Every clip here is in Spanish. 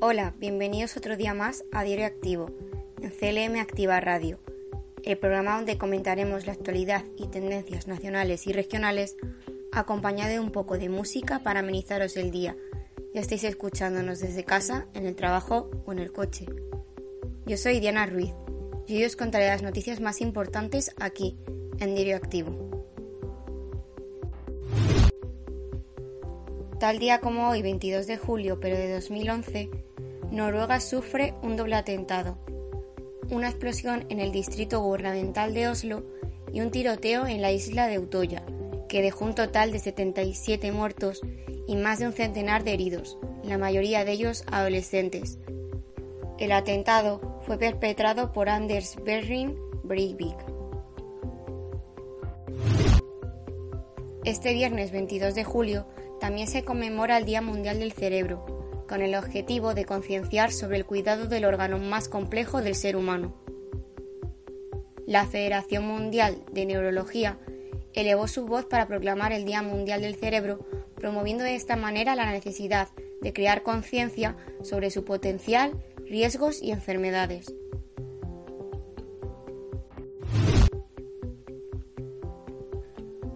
Hola, bienvenidos otro día más a Diario Activo, en CLM Activa Radio, el programa donde comentaremos la actualidad y tendencias nacionales y regionales, acompañado de un poco de música para amenizaros el día. Ya estáis escuchándonos desde casa, en el trabajo o en el coche. Yo soy Diana Ruiz y hoy os contaré las noticias más importantes aquí, en Diario Activo. Tal día como hoy, 22 de julio, pero de 2011, Noruega sufre un doble atentado, una explosión en el distrito gubernamental de Oslo y un tiroteo en la isla de Utoya, que dejó un total de 77 muertos y más de un centenar de heridos, la mayoría de ellos adolescentes. El atentado fue perpetrado por Anders Behring Breivik. Este viernes 22 de julio también se conmemora el Día Mundial del Cerebro, con el objetivo de concienciar sobre el cuidado del órgano más complejo del ser humano. La Federación Mundial de Neurología elevó su voz para proclamar el Día Mundial del Cerebro, promoviendo de esta manera la necesidad de crear conciencia sobre su potencial, riesgos y enfermedades.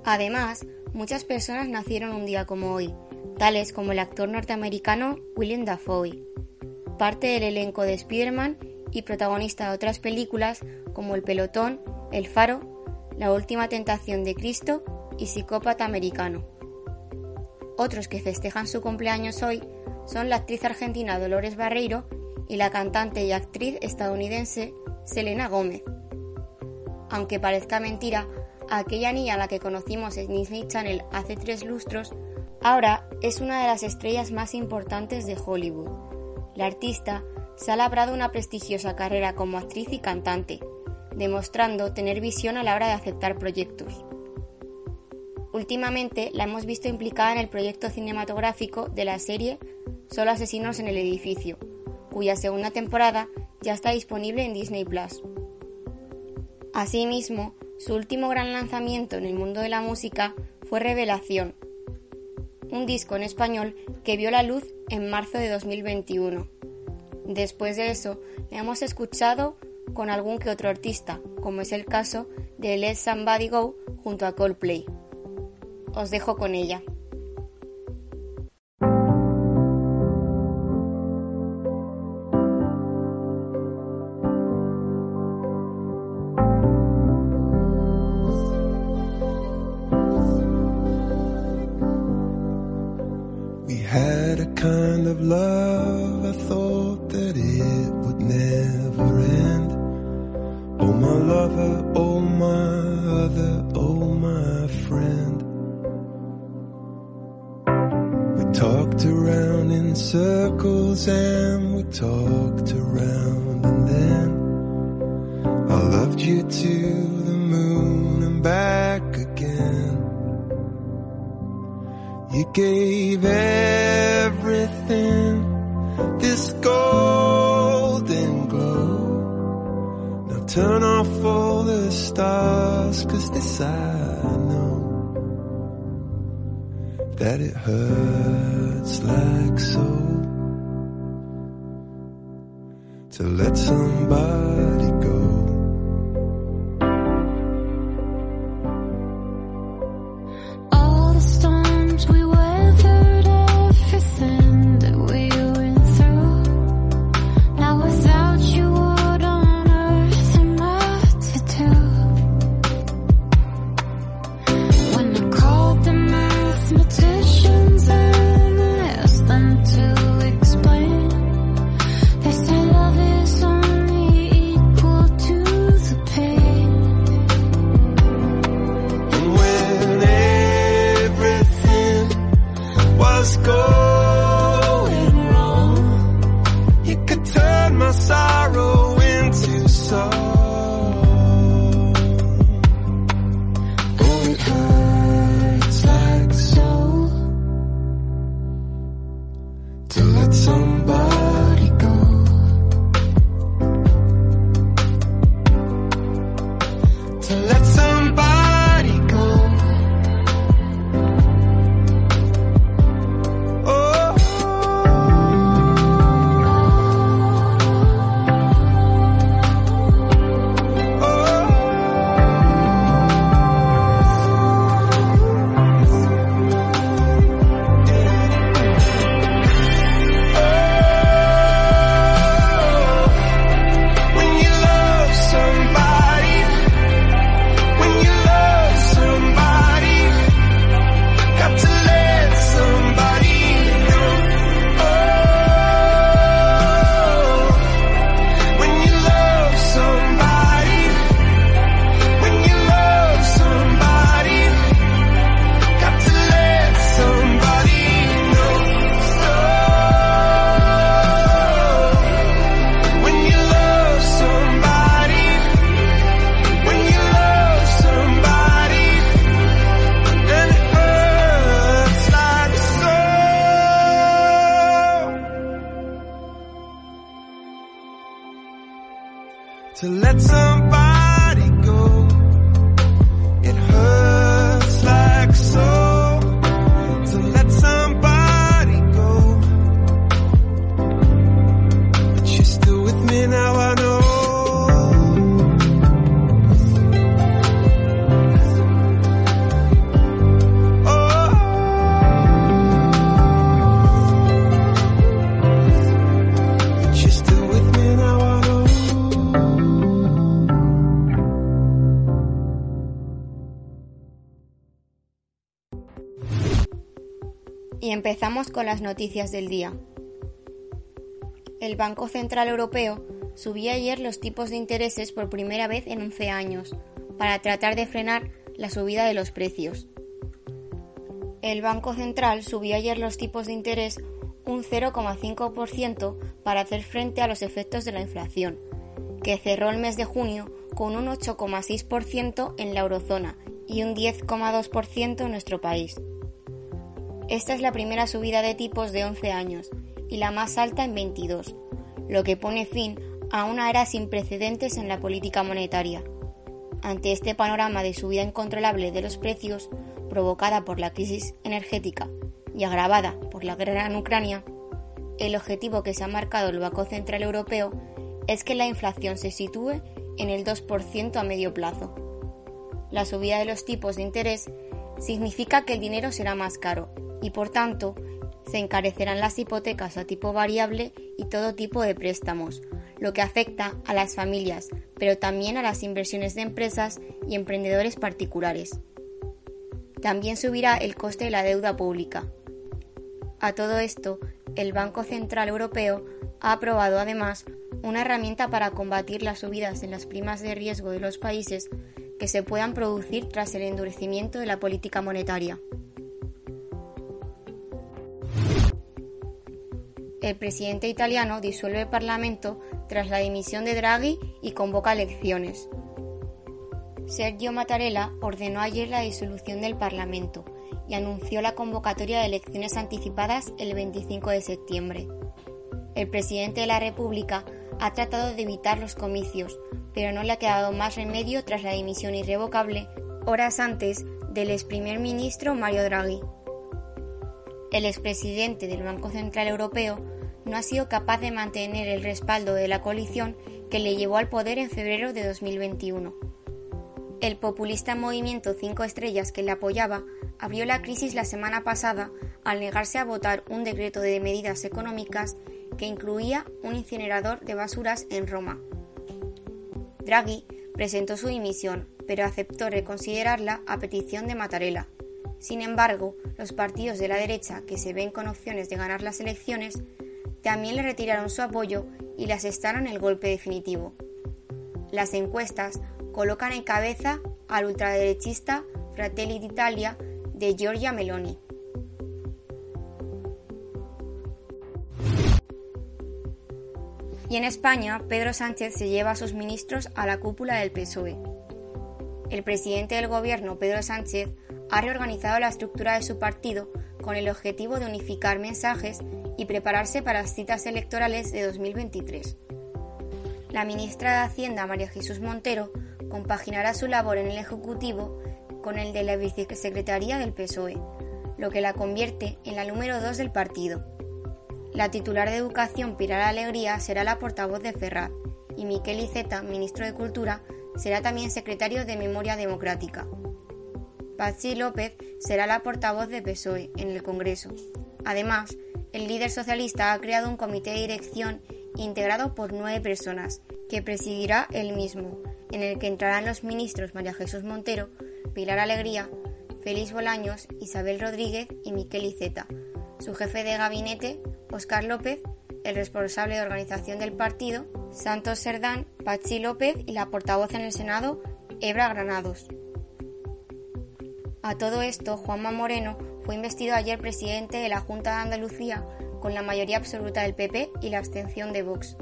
Además, muchas personas nacieron un día como hoy, tales como el actor norteamericano William Dafoe, parte del elenco de Spider-Man y protagonista de otras películas como El Pelotón, El Faro, La Última Tentación de Cristo y Psicópata Americano. Otros que festejan su cumpleaños hoy son la actriz argentina Dolores Barreiro y la cantante y actriz estadounidense Selena Gómez. Aunque parezca mentira, aquella niña a la que conocimos en Disney Channel hace tres lustros Ahora es una de las estrellas más importantes de Hollywood. La artista se ha labrado una prestigiosa carrera como actriz y cantante, demostrando tener visión a la hora de aceptar proyectos. Últimamente la hemos visto implicada en el proyecto cinematográfico de la serie Solo Asesinos en el Edificio, cuya segunda temporada ya está disponible en Disney Plus. Asimismo, su último gran lanzamiento en el mundo de la música fue Revelación, un disco en español que vio la luz en marzo de 2021. Después de eso, le hemos escuchado con algún que otro artista, como es el caso de Let Somebody Go junto a Coldplay os dejo con ella. We had a kind of love, I thought that it would never end. Oh, my lover, oh, my. walked around in circles and we talked around and then I loved you to the moon and back again. You gave everything this golden glow. Now turn off all the stars cause this I know that it hurts. It's like so. To let somebody go. Empezamos con las noticias del día. El Banco Central Europeo subió ayer los tipos de intereses por primera vez en 11 años, para tratar de frenar la subida de los precios. El Banco Central subió ayer los tipos de interés un 0,5% para hacer frente a los efectos de la inflación, que cerró el mes de junio con un 8,6% en la eurozona y un 10,2% en nuestro país. Esta es la primera subida de tipos de 11 años y la más alta en 22, lo que pone fin a una era sin precedentes en la política monetaria. Ante este panorama de subida incontrolable de los precios provocada por la crisis energética y agravada por la guerra en Ucrania, el objetivo que se ha marcado el Banco Central Europeo es que la inflación se sitúe en el 2% a medio plazo. La subida de los tipos de interés significa que el dinero será más caro y por tanto se encarecerán las hipotecas a tipo variable y todo tipo de préstamos, lo que afecta a las familias, pero también a las inversiones de empresas y emprendedores particulares. También subirá el coste de la deuda pública. A todo esto, el Banco Central Europeo ha aprobado además una herramienta para combatir las subidas en las primas de riesgo de los países que se puedan producir tras el endurecimiento de la política monetaria. El presidente italiano disuelve el Parlamento tras la dimisión de Draghi y convoca elecciones. Sergio Mattarella ordenó ayer la disolución del Parlamento y anunció la convocatoria de elecciones anticipadas el 25 de septiembre. El presidente de la República ha tratado de evitar los comicios, pero no le ha quedado más remedio tras la dimisión irrevocable horas antes del ex primer ministro Mario Draghi. El expresidente del Banco Central Europeo no ha sido capaz de mantener el respaldo de la coalición que le llevó al poder en febrero de 2021. El populista movimiento Cinco Estrellas que le apoyaba abrió la crisis la semana pasada al negarse a votar un decreto de medidas económicas que incluía un incinerador de basuras en Roma. Draghi presentó su dimisión, pero aceptó reconsiderarla a petición de Mattarella. Sin embargo, los partidos de la derecha que se ven con opciones de ganar las elecciones también le retiraron su apoyo y le asestaron el golpe definitivo. Las encuestas colocan en cabeza al ultraderechista Fratelli d'Italia de Giorgia Meloni. Y en España, Pedro Sánchez se lleva a sus ministros a la cúpula del PSOE. El presidente del gobierno, Pedro Sánchez, ha reorganizado la estructura de su partido con el objetivo de unificar mensajes y prepararse para las citas electorales de 2023. La ministra de Hacienda, María Jesús Montero, compaginará su labor en el Ejecutivo con el de la Vicesecretaría del PSOE, lo que la convierte en la número dos del partido. La titular de Educación, Pilar Alegría, será la portavoz de Ferrat y Miquel Iceta, ministro de Cultura, será también secretario de Memoria Democrática. Patxi López será la portavoz de PSOE en el Congreso. Además, el líder socialista ha creado un comité de dirección integrado por nueve personas, que presidirá él mismo, en el que entrarán los ministros María Jesús Montero, Pilar Alegría, Félix Bolaños, Isabel Rodríguez y Miquel Iceta, su jefe de gabinete, Óscar López, el responsable de organización del partido, Santos Serdán, Pachi López y la portavoz en el Senado, Ebra Granados. A todo esto, Juanma Moreno fue investido ayer presidente de la Junta de Andalucía con la mayoría absoluta del PP y la abstención de Vox.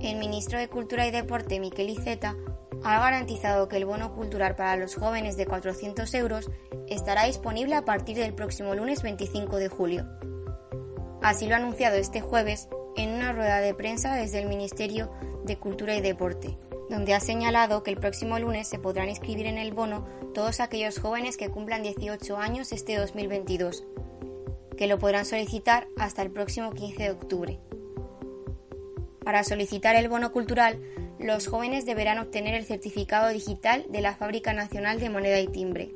El ministro de Cultura y Deporte, Miquel Iceta, ha garantizado que el bono cultural para los jóvenes de 400 euros estará disponible a partir del próximo lunes 25 de julio. Así lo ha anunciado este jueves en una rueda de prensa desde el Ministerio de Cultura y Deporte, donde ha señalado que el próximo lunes se podrán inscribir en el bono todos aquellos jóvenes que cumplan 18 años este 2022, que lo podrán solicitar hasta el próximo 15 de octubre. Para solicitar el bono cultural, los jóvenes deberán obtener el certificado digital de la Fábrica Nacional de Moneda y Timbre.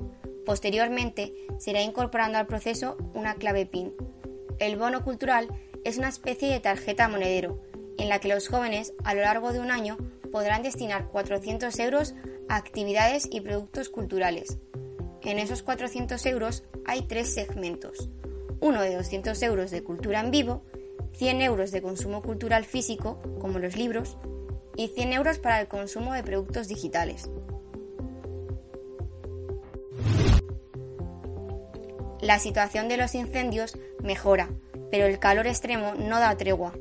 Posteriormente, se irá incorporando al proceso una clave PIN. El bono cultural es una especie de tarjeta monedero, en la que los jóvenes, a lo largo de un año, podrán destinar 400 euros a actividades y productos culturales. En esos 400 euros hay tres segmentos. Uno de 200 euros de cultura en vivo, 100 euros de consumo cultural físico, como los libros, y 100 euros para el consumo de productos digitales. La situación de los incendios mejora, pero el calor extremo no da tregua.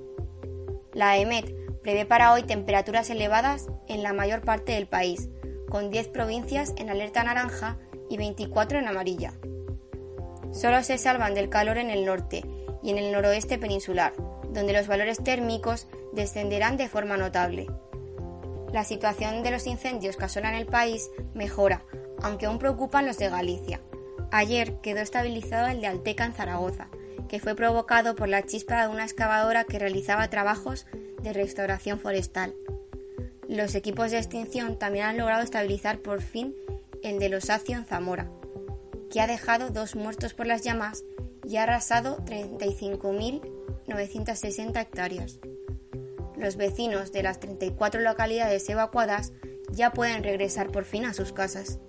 La EMET prevé para hoy temperaturas elevadas en la mayor parte del país, con 10 provincias en alerta naranja y 24 en amarilla. Solo se salvan del calor en el norte y en el noroeste peninsular, donde los valores térmicos descenderán de forma notable. La situación de los incendios que asolan el país mejora, aunque aún preocupan los de Galicia. Ayer quedó estabilizado el de Alteca en Zaragoza, que fue provocado por la chispa de una excavadora que realizaba trabajos de restauración forestal. Los equipos de extinción también han logrado estabilizar por fin el de Losacio en Zamora, que ha dejado dos muertos por las llamas y ha arrasado 35.960 hectáreas. Los vecinos de las 34 localidades evacuadas ya pueden regresar por fin a sus casas.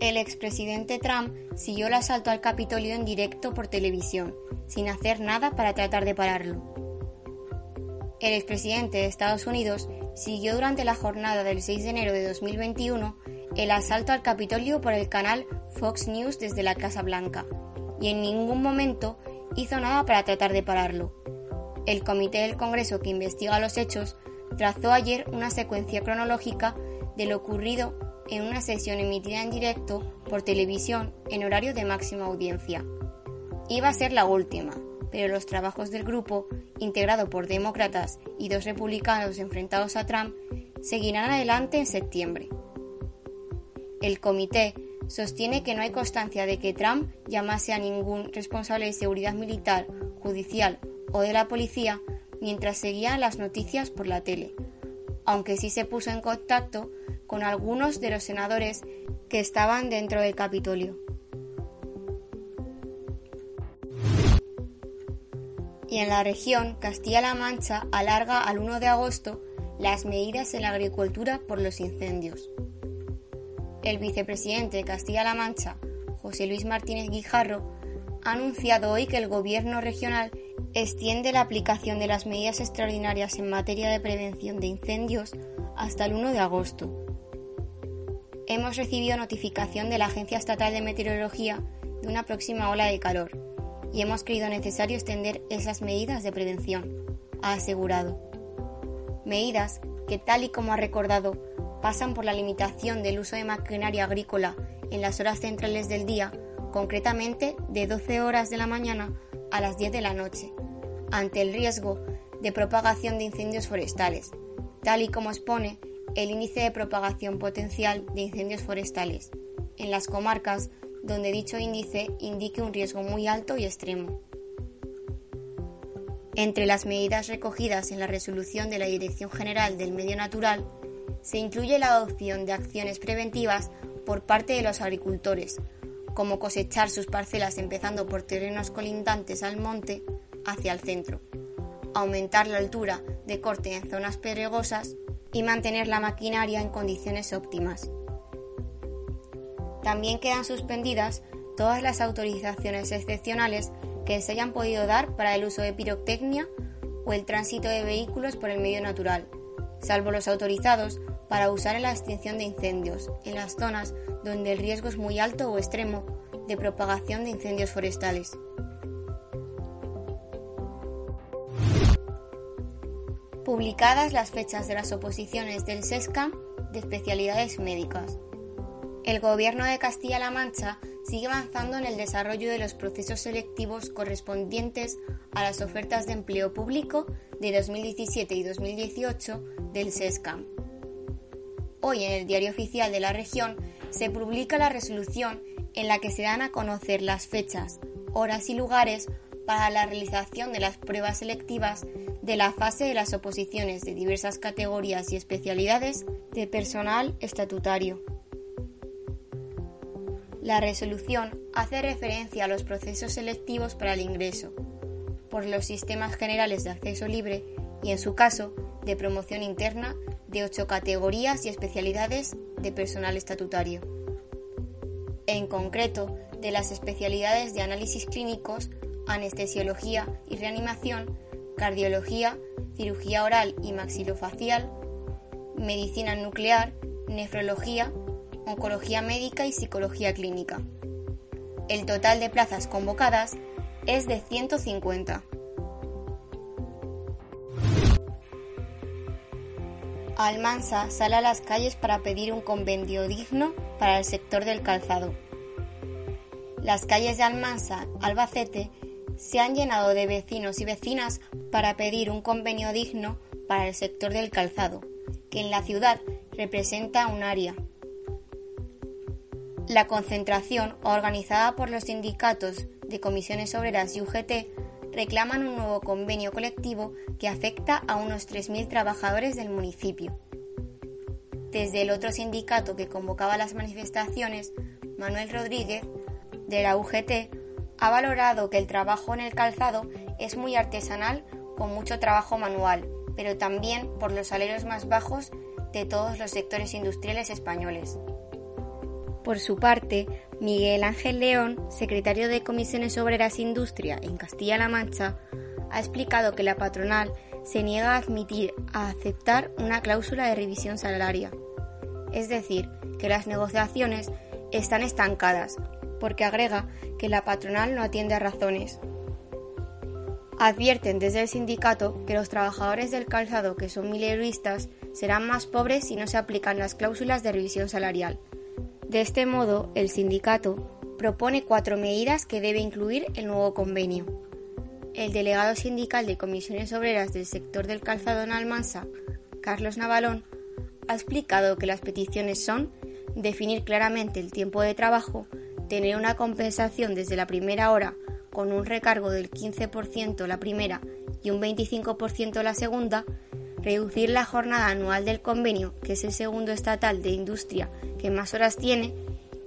El expresidente Trump siguió el asalto al Capitolio en directo por televisión, sin hacer nada para tratar de pararlo. El expresidente de Estados Unidos siguió durante la jornada del 6 de enero de 2021 el asalto al Capitolio por el canal Fox News desde la Casa Blanca, y en ningún momento hizo nada para tratar de pararlo. El comité del Congreso que investiga los hechos trazó ayer una secuencia cronológica de lo ocurrido en una sesión emitida en directo por televisión en horario de máxima audiencia. Iba a ser la última, pero los trabajos del grupo, integrado por demócratas y dos republicanos enfrentados a Trump, seguirán adelante en septiembre. El comité sostiene que no hay constancia de que Trump llamase a ningún responsable de seguridad militar, judicial o de la policía mientras seguía las noticias por la tele, aunque sí se puso en contacto con algunos de los senadores que estaban dentro del Capitolio. Y en la región, Castilla-La Mancha alarga al 1 de agosto las medidas en la agricultura por los incendios. El vicepresidente de Castilla-La Mancha, José Luis Martínez Guijarro, ha anunciado hoy que el gobierno regional extiende la aplicación de las medidas extraordinarias en materia de prevención de incendios hasta el 1 de agosto hemos recibido notificación de la Agencia Estatal de Meteorología de una próxima ola de calor y hemos creído necesario extender esas medidas de prevención, ha asegurado. Medidas que, tal y como ha recordado, pasan por la limitación del uso de maquinaria agrícola en las horas centrales del día, concretamente de 12 horas de la mañana a las 10 de la noche, ante el riesgo de propagación de incendios forestales, tal y como expone el índice de propagación potencial de incendios forestales en las comarcas donde dicho índice indique un riesgo muy alto y extremo. Entre las medidas recogidas en la resolución de la Dirección General del Medio Natural se incluye la adopción de acciones preventivas por parte de los agricultores, como cosechar sus parcelas empezando por terrenos colindantes al monte hacia el centro, aumentar la altura de corte en zonas pedregosas y mantener la maquinaria en condiciones óptimas. También quedan suspendidas todas las autorizaciones excepcionales que se hayan podido dar para el uso de pirotecnia o el tránsito de vehículos por el medio natural, salvo los autorizados para usar en la extinción de incendios en las zonas donde el riesgo es muy alto o extremo de propagación de incendios forestales. publicadas las fechas de las oposiciones del SESCAM de especialidades médicas. El Gobierno de Castilla-La Mancha sigue avanzando en el desarrollo de los procesos selectivos correspondientes a las ofertas de empleo público de 2017 y 2018 del SESCAM. Hoy en el Diario Oficial de la Región se publica la resolución en la que se dan a conocer las fechas, horas y lugares para la realización de las pruebas selectivas de la fase de las oposiciones de diversas categorías y especialidades de personal estatutario. La resolución hace referencia a los procesos selectivos para el ingreso, por los sistemas generales de acceso libre y, en su caso, de promoción interna de ocho categorías y especialidades de personal estatutario. En concreto, de las especialidades de análisis clínicos, anestesiología y reanimación, cardiología, cirugía oral y maxilofacial, medicina nuclear, nefrología, oncología médica y psicología clínica. El total de plazas convocadas es de 150. Almansa sale a las calles para pedir un convenio digno para el sector del calzado. Las calles de Almansa, Albacete, se han llenado de vecinos y vecinas para pedir un convenio digno para el sector del calzado, que en la ciudad representa un área. La concentración, organizada por los sindicatos de comisiones obreras y UGT, reclaman un nuevo convenio colectivo que afecta a unos 3.000 trabajadores del municipio. Desde el otro sindicato que convocaba las manifestaciones, Manuel Rodríguez, de la UGT, ha valorado que el trabajo en el calzado es muy artesanal con mucho trabajo manual, pero también por los salarios más bajos de todos los sectores industriales españoles. Por su parte, Miguel Ángel León, secretario de Comisiones Obreras e Industria en Castilla-La Mancha, ha explicado que la patronal se niega a admitir a aceptar una cláusula de revisión salaria. Es decir, que las negociaciones están estancadas, porque agrega que la patronal no atiende a razones. Advierten desde el sindicato que los trabajadores del calzado que son mileuristas serán más pobres si no se aplican las cláusulas de revisión salarial. De este modo, el sindicato propone cuatro medidas que debe incluir el nuevo convenio. El delegado sindical de comisiones obreras del sector del calzado en Almansa, Carlos Navalón, ha explicado que las peticiones son definir claramente el tiempo de trabajo, tener una compensación desde la primera hora con un recargo del 15% la primera y un 25% la segunda, reducir la jornada anual del convenio, que es el segundo estatal de industria que más horas tiene,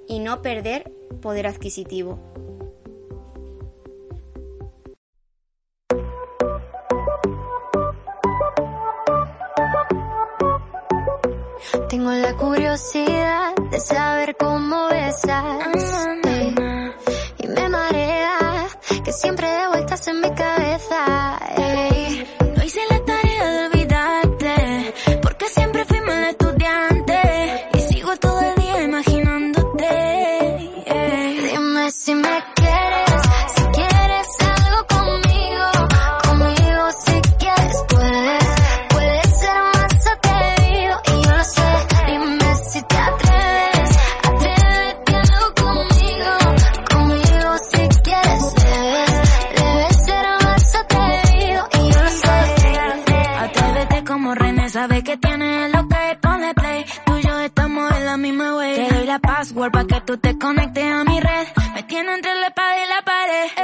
y no perder poder adquisitivo. Tengo la curiosidad de saber cómo besas. ey, Y me marea que siempre password que tú te conectes a mi red. Me tiene entre la espada y la pared.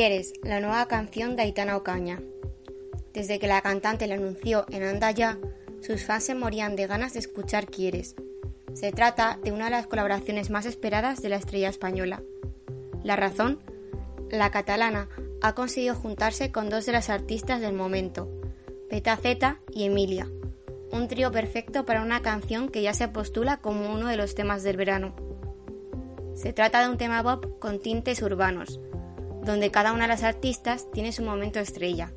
Quieres, la nueva canción de Aitana Ocaña. Desde que la cantante la anunció en Anda Ya, sus fans se morían de ganas de escuchar Quieres. Se trata de una de las colaboraciones más esperadas de la estrella española. La razón, la catalana ha conseguido juntarse con dos de las artistas del momento, Peta Zeta y Emilia, un trío perfecto para una canción que ya se postula como uno de los temas del verano. Se trata de un tema pop con tintes urbanos, donde cada una de las artistas tiene su momento estrella.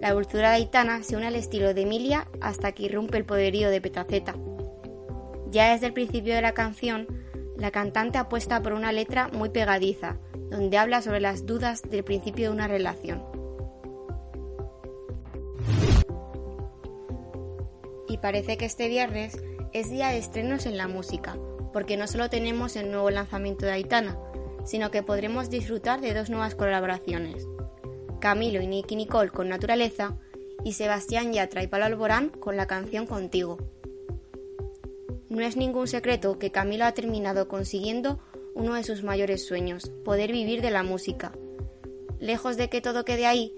La dulzura de Aitana se une al estilo de Emilia hasta que irrumpe el poderío de Petaceta. Ya desde el principio de la canción, la cantante apuesta por una letra muy pegadiza, donde habla sobre las dudas del principio de una relación. Y parece que este viernes es día de estrenos en la música, porque no solo tenemos el nuevo lanzamiento de Aitana, sino que podremos disfrutar de dos nuevas colaboraciones. Camilo y Nicky Nicole con Naturaleza y Sebastián Yatra y Pablo Alborán con la canción Contigo. No es ningún secreto que Camilo ha terminado consiguiendo uno de sus mayores sueños, poder vivir de la música. Lejos de que todo quede ahí,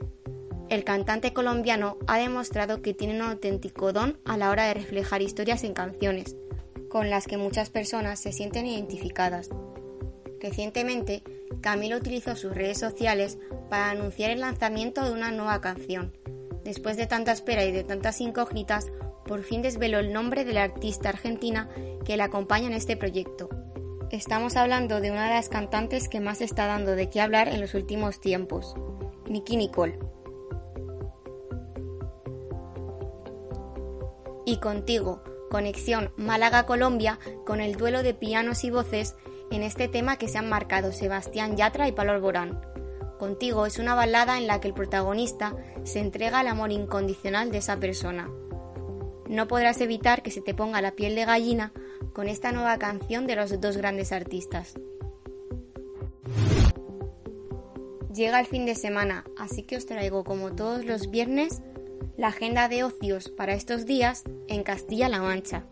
el cantante colombiano ha demostrado que tiene un auténtico don a la hora de reflejar historias en canciones, con las que muchas personas se sienten identificadas. Recientemente, Camilo utilizó sus redes sociales para anunciar el lanzamiento de una nueva canción. Después de tanta espera y de tantas incógnitas, por fin desveló el nombre de la artista argentina que la acompaña en este proyecto. Estamos hablando de una de las cantantes que más está dando de qué hablar en los últimos tiempos, Nicky Nicole. Y contigo, conexión Málaga-Colombia con el duelo de pianos y voces en este tema que se han marcado Sebastián Yatra y Pablo Alborán. Contigo es una balada en la que el protagonista se entrega al amor incondicional de esa persona. No podrás evitar que se te ponga la piel de gallina con esta nueva canción de los dos grandes artistas. Llega el fin de semana, así que os traigo como todos los viernes la agenda de ocios para estos días en Castilla-La Mancha.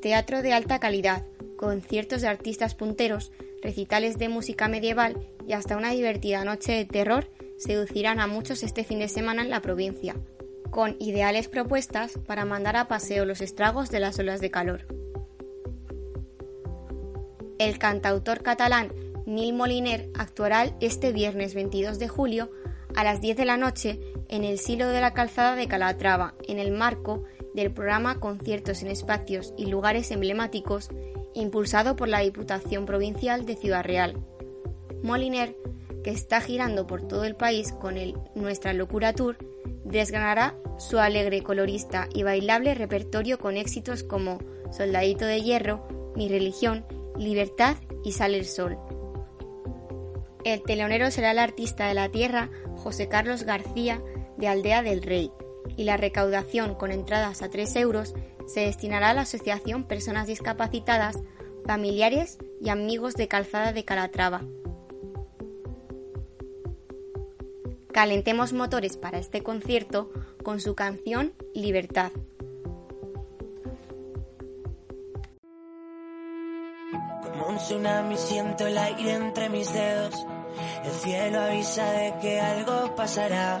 Teatro de alta calidad, conciertos de artistas punteros, recitales de música medieval y hasta una divertida noche de terror seducirán a muchos este fin de semana en la provincia, con ideales propuestas para mandar a paseo los estragos de las olas de calor. El cantautor catalán Nil Moliner actuará este viernes 22 de julio a las 10 de la noche en el Silo de la Calzada de Calatrava, en el marco del programa Conciertos en Espacios y Lugares Emblemáticos, impulsado por la Diputación Provincial de Ciudad Real. Moliner, que está girando por todo el país con el Nuestra Locura Tour, desgranará su alegre, colorista y bailable repertorio con éxitos como Soldadito de Hierro, Mi Religión, Libertad y Sale el Sol. El telonero será el artista de la tierra José Carlos García de Aldea del Rey, y la recaudación con entradas a 3 euros se destinará a la Asociación Personas Discapacitadas, Familiares y Amigos de Calzada de Calatrava. Calentemos motores para este concierto con su canción Libertad. Como un tsunami siento el aire entre mis dedos. El cielo avisa de que algo pasará.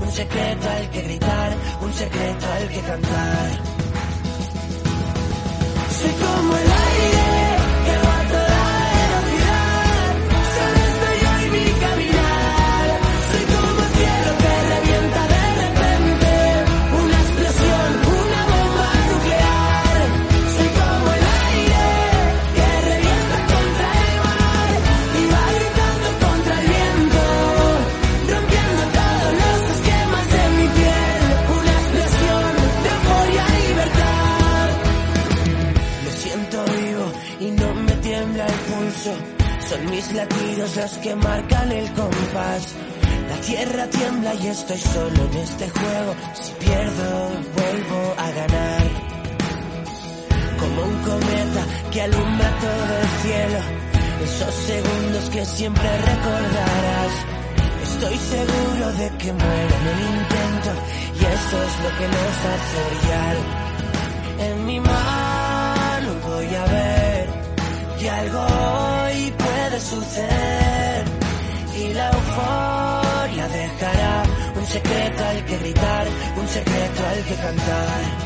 un secreto al que gritar, un secreto al que cantar. Soy como el aire estoy solo en este juego. Si pierdo, vuelvo a ganar. Como un cometa que alumbra todo el cielo. Esos segundos que siempre recordarás. Estoy seguro de que muero en el intento. Y eso es lo que nos hace brillar. En mi mano voy a ver que algo hoy puede suceder y la euforia secreto al que gritar, un secreto al que cantar.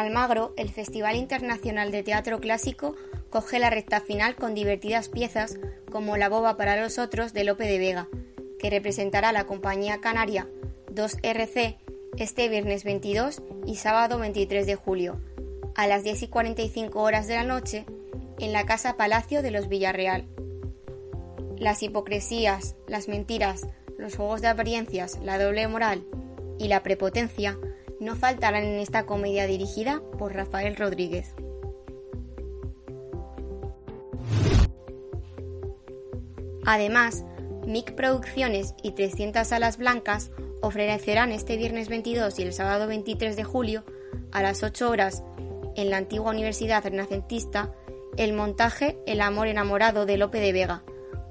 Almagro, el Festival Internacional de Teatro Clásico coge la recta final con divertidas piezas como La boba para los otros de Lope de Vega, que representará la compañía canaria 2RC este viernes 22 y sábado 23 de julio, a las 10 y 45 horas de la noche, en la Casa Palacio de los Villarreal. Las hipocresías, las mentiras, los juegos de apariencias, la doble moral y la prepotencia no faltarán en esta comedia dirigida por Rafael Rodríguez. Además, MIC Producciones y 300 Salas Blancas ofrecerán este viernes 22 y el sábado 23 de julio a las 8 horas en la antigua Universidad Renacentista el montaje El amor enamorado de Lope de Vega,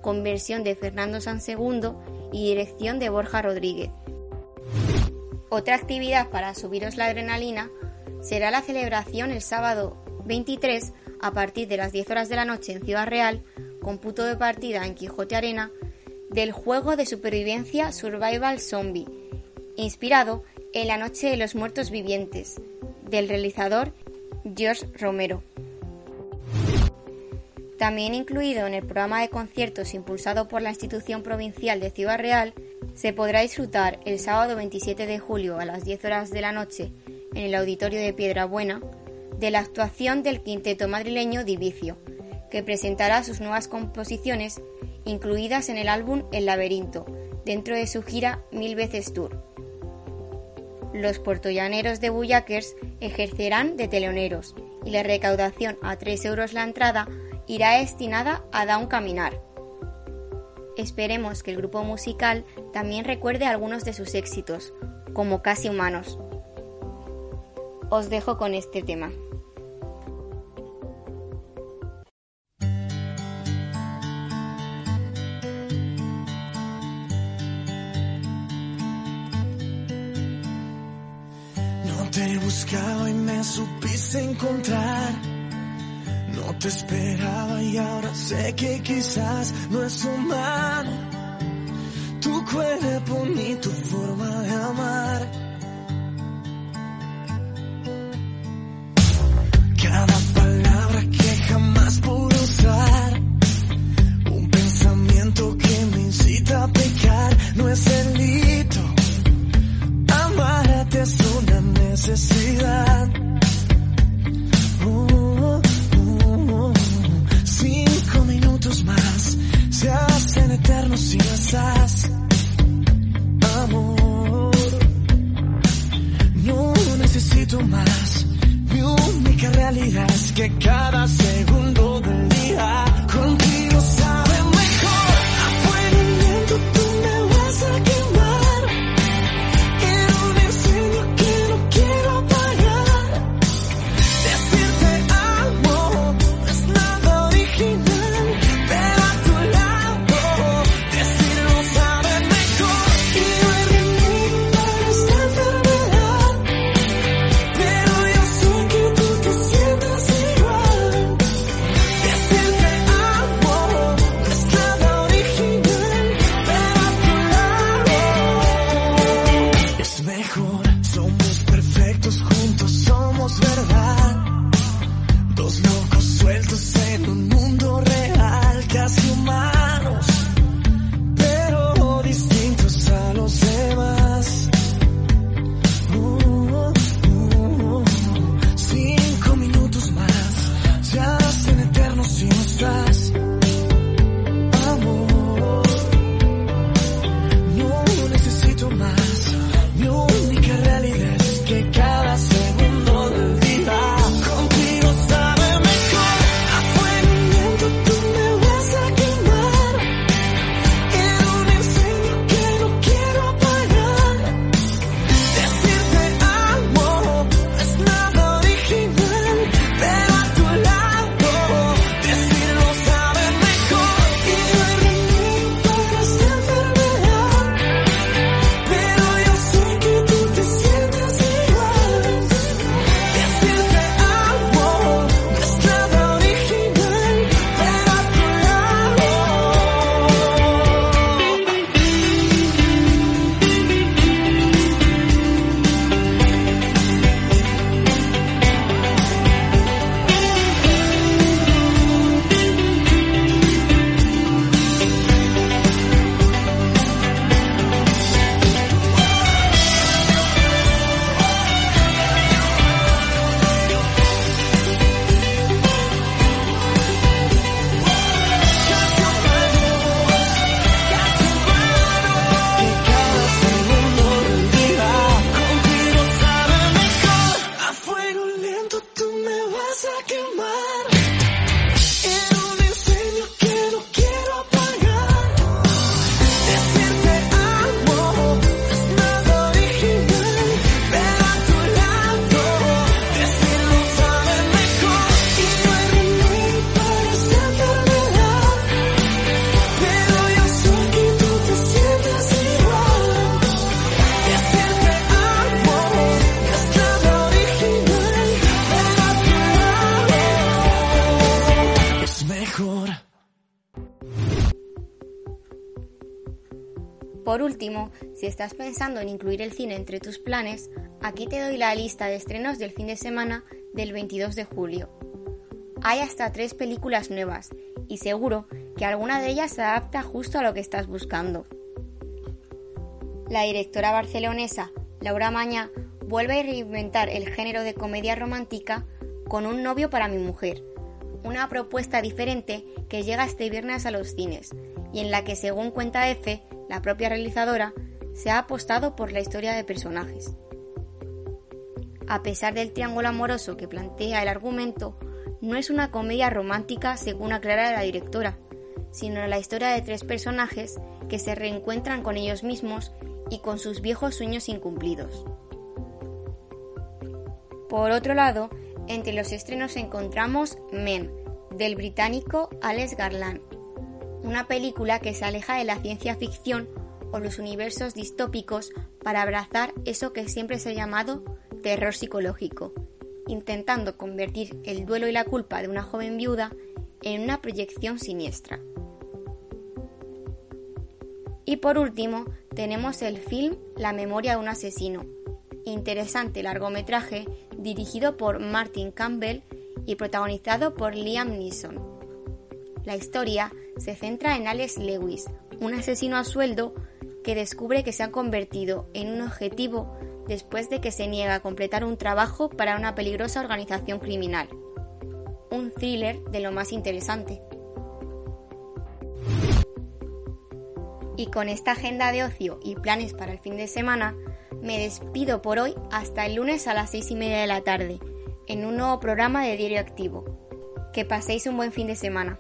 con versión de Fernando Sansegundo y dirección de Borja Rodríguez. Otra actividad para subiros la adrenalina será la celebración el sábado 23 a partir de las 10 horas de la noche en Ciudad Real, con punto de partida en Quijote Arena, del juego de supervivencia Survival Zombie, inspirado en La Noche de los Muertos Vivientes, del realizador George Romero. También incluido en el programa de conciertos impulsado por la institución provincial de Ciudad Real, se podrá disfrutar el sábado 27 de julio a las 10 horas de la noche en el Auditorio de Piedrabuena de la actuación del quinteto madrileño Divicio, que presentará sus nuevas composiciones incluidas en el álbum El laberinto, dentro de su gira Mil veces Tour. Los puertollaneros de Bullakers ejercerán de teleoneros y la recaudación a 3 euros la entrada irá destinada a Da un Caminar. Esperemos que el grupo musical también recuerde algunos de sus éxitos, como Casi Humanos. Os dejo con este tema. No te he buscado y me supiste encontrar. No te esperaba y ahora sé que quizás no es humano. Tu cuerpo ni tu forma de amar. Es que cada segundo por último, si estás pensando en incluir el cine entre tus planes, aquí te doy la lista de estrenos del fin de semana del 22 de julio. Hay hasta tres películas nuevas y seguro que alguna de ellas se adapta justo a lo que estás buscando. La directora barcelonesa Laura Maña vuelve a reinventar el género de comedia romántica con Un novio para mi mujer, una propuesta diferente que llega este viernes a los cines y en la que, según cuenta F, la propia realizadora, se ha apostado por la historia de personajes. A pesar del triángulo amoroso que plantea el argumento, no es una comedia romántica según aclara la directora, sino la historia de tres personajes que se reencuentran con ellos mismos y con sus viejos sueños incumplidos. Por otro lado, entre los estrenos encontramos Men, del británico Alex Garland, una película que se aleja de la ciencia ficción o los universos distópicos para abrazar eso que siempre se ha llamado terror psicológico, intentando convertir el duelo y la culpa de una joven viuda en una proyección siniestra. Y por último, tenemos el film La memoria de un asesino, interesante largometraje dirigido por Martin Campbell y protagonizado por Liam Neeson. La historia se centra en Alex Lewis, un asesino a sueldo que descubre que se ha convertido en un objetivo después de que se niega a completar un trabajo para una peligrosa organización criminal. Un thriller de lo más interesante. Y con esta agenda de ocio y planes para el fin de semana, me despido por hoy hasta el lunes a las seis y media de la tarde, en un nuevo programa de Diario Activo. Que paséis un buen fin de semana.